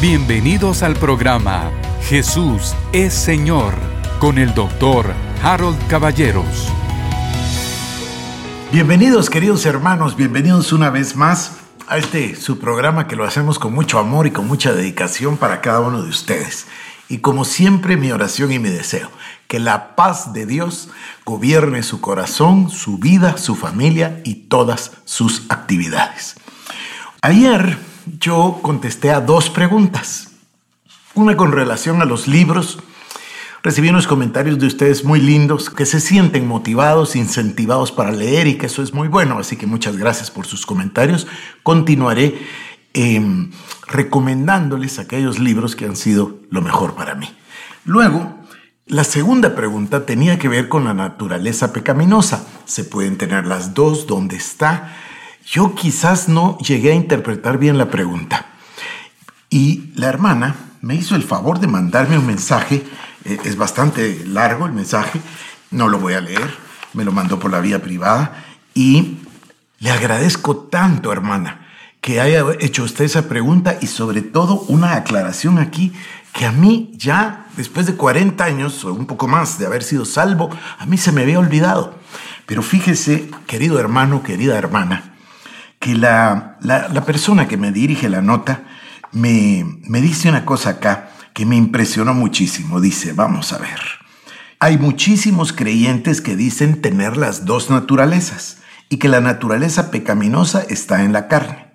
Bienvenidos al programa Jesús es Señor con el doctor Harold Caballeros. Bienvenidos queridos hermanos, bienvenidos una vez más a este su programa que lo hacemos con mucho amor y con mucha dedicación para cada uno de ustedes. Y como siempre mi oración y mi deseo, que la paz de Dios gobierne su corazón, su vida, su familia y todas sus actividades. Ayer yo contesté a dos preguntas. Una con relación a los libros. Recibí unos comentarios de ustedes muy lindos que se sienten motivados, incentivados para leer y que eso es muy bueno. Así que muchas gracias por sus comentarios. Continuaré em, recomendándoles aquellos libros que han sido lo mejor para mí. Luego, la segunda pregunta tenía que ver con la naturaleza pecaminosa. Se pueden tener las dos, ¿dónde está? Yo quizás no llegué a interpretar bien la pregunta. Y la hermana me hizo el favor de mandarme un mensaje. Eh, es bastante largo el mensaje. No lo voy a leer. Me lo mandó por la vía privada. Y le agradezco tanto, hermana, que haya hecho usted esa pregunta y sobre todo una aclaración aquí que a mí ya, después de 40 años o un poco más de haber sido salvo, a mí se me había olvidado. Pero fíjese, querido hermano, querida hermana, que la, persona que me dirige la nota me, me dice una cosa acá que me impresionó muchísimo. Dice, vamos a ver, hay muchísimos creyentes que dicen tener las dos naturalezas y que la naturaleza pecaminosa está en la carne.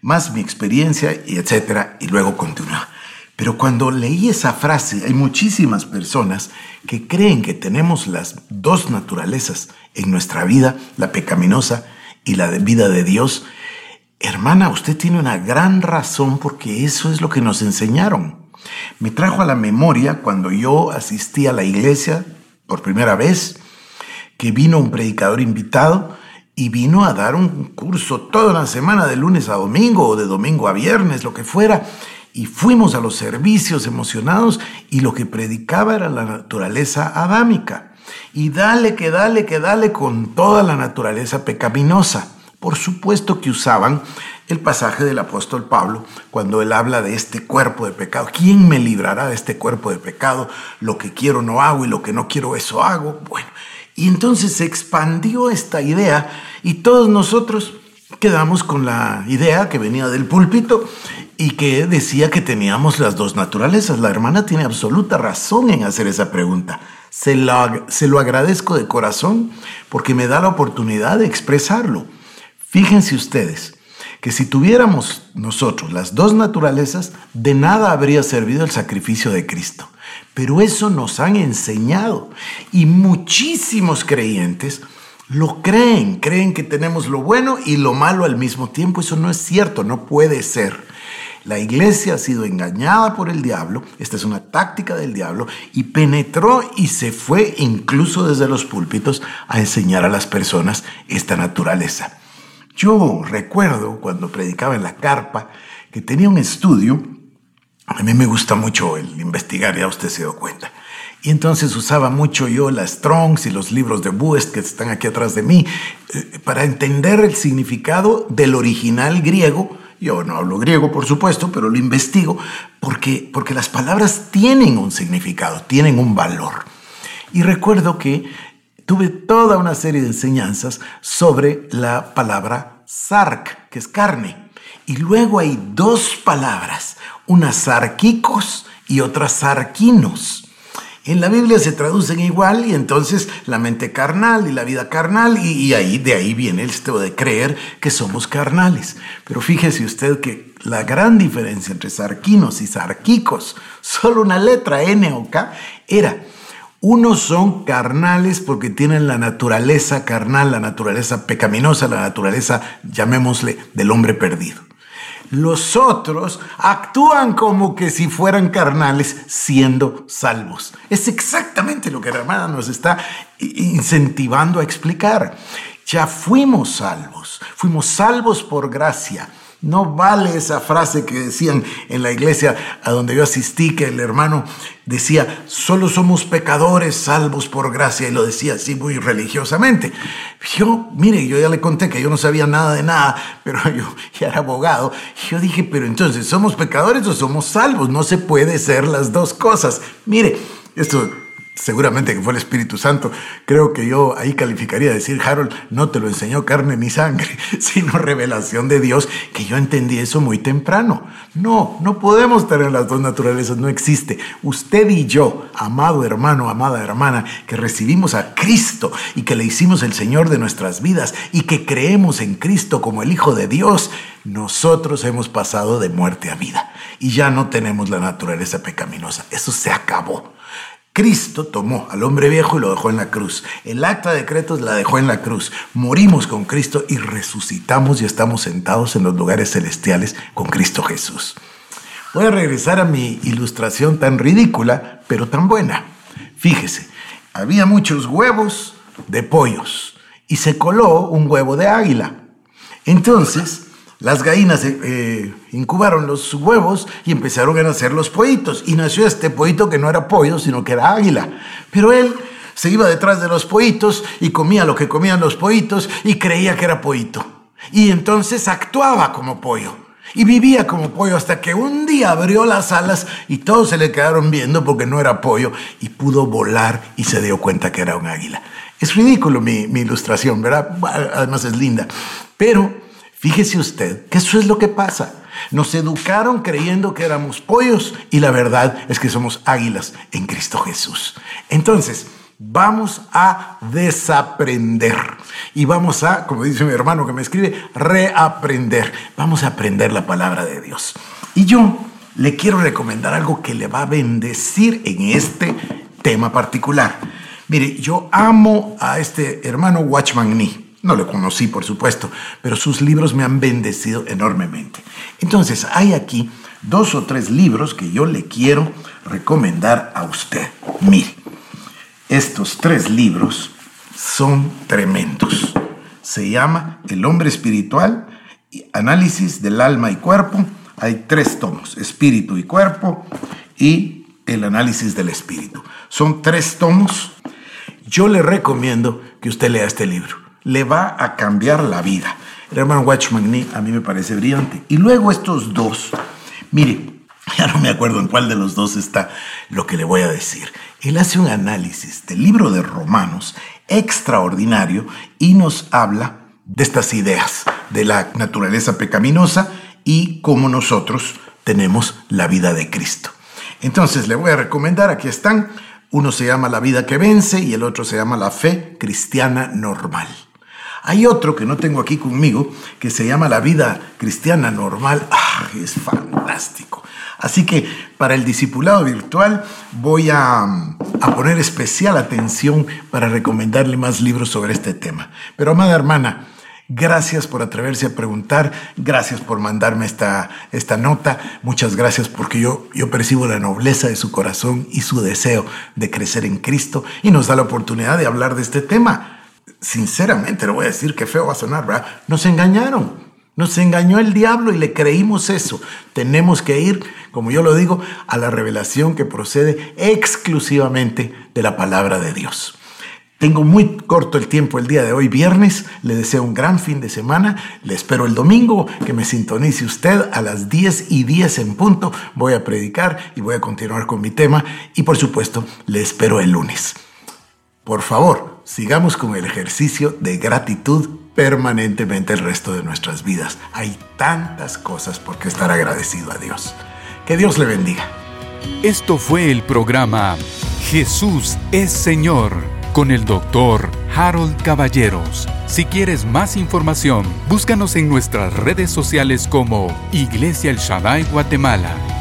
Más mi experiencia y etcétera. Y luego continúa. Pero cuando leí esa frase, hay muchísimas personas que creen que tenemos las dos naturalezas en nuestra vida, la pecaminosa y la vida de Dios, hermana, usted tiene una gran razón porque eso es lo que nos enseñaron. Me trajo a la memoria cuando yo asistí a la iglesia por primera vez, que vino un predicador invitado y vino a dar un curso toda la semana, de lunes a domingo o de domingo a viernes, lo que fuera. Y fuimos a los servicios emocionados y lo que predicaba era la naturaleza adámica. Y dale, que dale, que dale con toda la naturaleza pecaminosa. Por supuesto que usaban el pasaje del apóstol Pablo cuando él habla de este cuerpo de pecado. ¿Quién me librará de este cuerpo de pecado? Lo que quiero no hago y lo que no quiero eso hago. Bueno, y entonces se expandió esta idea y todos nosotros quedamos con la idea que venía del púlpito y que decía que teníamos las dos naturalezas. La hermana tiene absoluta razón en hacer esa pregunta. Se lo, se lo agradezco de corazón porque me da la oportunidad de expresarlo. Fíjense ustedes que si tuviéramos nosotros las dos naturalezas, de nada habría servido el sacrificio de Cristo. Pero eso nos han enseñado y muchísimos creyentes lo creen, creen que tenemos lo bueno y lo malo al mismo tiempo. Eso no es cierto, no puede ser. La iglesia ha sido engañada por el diablo, esta es una táctica del diablo, y penetró y se fue incluso desde los púlpitos a enseñar a las personas esta naturaleza. Yo recuerdo cuando predicaba en la carpa que tenía un estudio, a mí me gusta mucho el investigar, ya usted se dio cuenta. Y entonces usaba mucho yo las Strongs y los libros de Buest que están aquí atrás de mí eh, para entender el significado del original griego. Yo no hablo griego, por supuesto, pero lo investigo porque, porque las palabras tienen un significado, tienen un valor. Y recuerdo que tuve toda una serie de enseñanzas sobre la palabra sark, que es carne. Y luego hay dos palabras, una sarquicos y otra sarquinos. En la Biblia se traducen igual y entonces la mente carnal y la vida carnal y, ahí de ahí viene esto de creer que somos carnales. Pero fíjese usted que la gran diferencia entre sarquinos y sarquicos, solo una letra N o K, era unos son carnales porque tienen la naturaleza carnal, la naturaleza pecaminosa, la naturaleza, llamémosle, del hombre perdido. Los otros actúan como que si fueran carnales siendo salvos. Es exactamente lo que la hermana nos está incentivando a explicar. Ya fuimos salvos, fuimos salvos por gracia No vale esa frase que decían en la iglesia a donde yo asistí, que el hermano decía, solo somos pecadores salvos por gracia, y lo decía así muy religiosamente. Yo, mire, yo ya le conté que yo no sabía nada de nada, pero yo ya era abogado. Yo dije, pero entonces, ¿somos pecadores o somos salvos? No se puede ser las dos cosas. Mire, esto seguramente que fue el Espíritu Santo, creo que yo ahí calificaría decir, Harold, no te lo enseñó carne ni sangre, sino revelación de Dios, que yo entendí eso muy temprano. No, no podemos tener las dos naturalezas, no existe. Usted y yo, amado hermano, amada hermana, que recibimos a Cristo y que le hicimos el Señor de nuestras vidas y que creemos en Cristo como el Hijo de Dios, nosotros hemos pasado de muerte a vida y ya no tenemos la naturaleza pecaminosa. Eso se acabó. Cristo tomó al hombre viejo y lo dejó en la cruz. El acta de decretos la dejó en la cruz. Morimos con Cristo y resucitamos y estamos sentados en los lugares celestiales con Cristo Jesús. Voy a regresar a mi ilustración tan ridícula, pero tan buena. Fíjese, había muchos huevos de pollos y se coló un huevo de águila. Entonces, las gallinas eh, eh, incubaron los huevos y empezaron a nacer los pollitos. Y nació este pollito que no era pollo, sino que era águila. Pero él se iba detrás de los pollitos y comía lo que comían los pollitos y creía que era pollito. Y entonces actuaba como pollo. Y vivía como pollo hasta que un día abrió las alas y todos se le quedaron viendo porque no era pollo y pudo volar y se dio cuenta que era un águila. Es ridículo mi, mi ilustración, ¿verdad? Además es linda. Pero Fíjese usted que eso es lo que pasa. Nos educaron creyendo que éramos pollos y la verdad es que somos águilas en Cristo Jesús. Entonces, vamos a desaprender y vamos a, como dice mi hermano que me escribe, reaprender. Vamos a aprender la palabra de Dios. Y yo le quiero recomendar algo que le va a bendecir en este tema particular. Mire, yo amo a este hermano Watchman Nee. No lo conocí, por supuesto, pero sus libros me han bendecido enormemente. Entonces, hay aquí dos o tres libros que yo le quiero recomendar a usted. Mire, estos tres libros son tremendos. Se llama El hombre espiritual, análisis del alma y cuerpo. Hay tres tomos, espíritu y cuerpo, y el análisis del espíritu. Son tres tomos. Yo le recomiendo que usted lea este libro le va a cambiar la vida. El hermano Watchman Nee a mí me parece brillante. Y luego estos dos, mire, ya no me acuerdo en cuál de los dos está lo que le voy a decir. Él hace un análisis del libro de Romanos extraordinario y nos habla de estas ideas de la naturaleza pecaminosa y cómo nosotros tenemos la vida de Cristo. Entonces le voy a recomendar, aquí están, uno se llama La vida que vence y el otro se llama La fe cristiana normal. Hay otro que no tengo aquí conmigo que se llama La vida cristiana normal. ¡Ah, es fantástico! Así que para el discipulado virtual voy a, a, poner especial atención para recomendarle más libros sobre este tema. Pero amada hermana, gracias por atreverse a preguntar, gracias por mandarme esta, esta nota, muchas gracias porque yo, yo percibo la nobleza de su corazón y su deseo de crecer en Cristo y nos da la oportunidad de hablar de este tema sinceramente le voy a decir que feo va a sonar, ¿verdad? Nos engañaron. Nos engañó el diablo y le creímos eso. Tenemos que ir, como yo lo digo, a la revelación que procede exclusivamente de la palabra de Dios. Tengo muy corto el tiempo el día de hoy, viernes. Le deseo un gran fin de semana. Le espero el domingo que me sintonice usted a las 10 y 10 en punto. Voy a predicar y voy a continuar con mi tema. Y por supuesto, le espero el lunes. Por favor, sigamos con el ejercicio de gratitud permanentemente el resto de nuestras vidas. Hay tantas cosas por qué estar agradecido a Dios. Que Dios le bendiga. Esto fue el programa Jesús es Señor con el doctor Harold Caballeros. Si quieres más información, búscanos en nuestras redes sociales como Iglesia El Shaddai Guatemala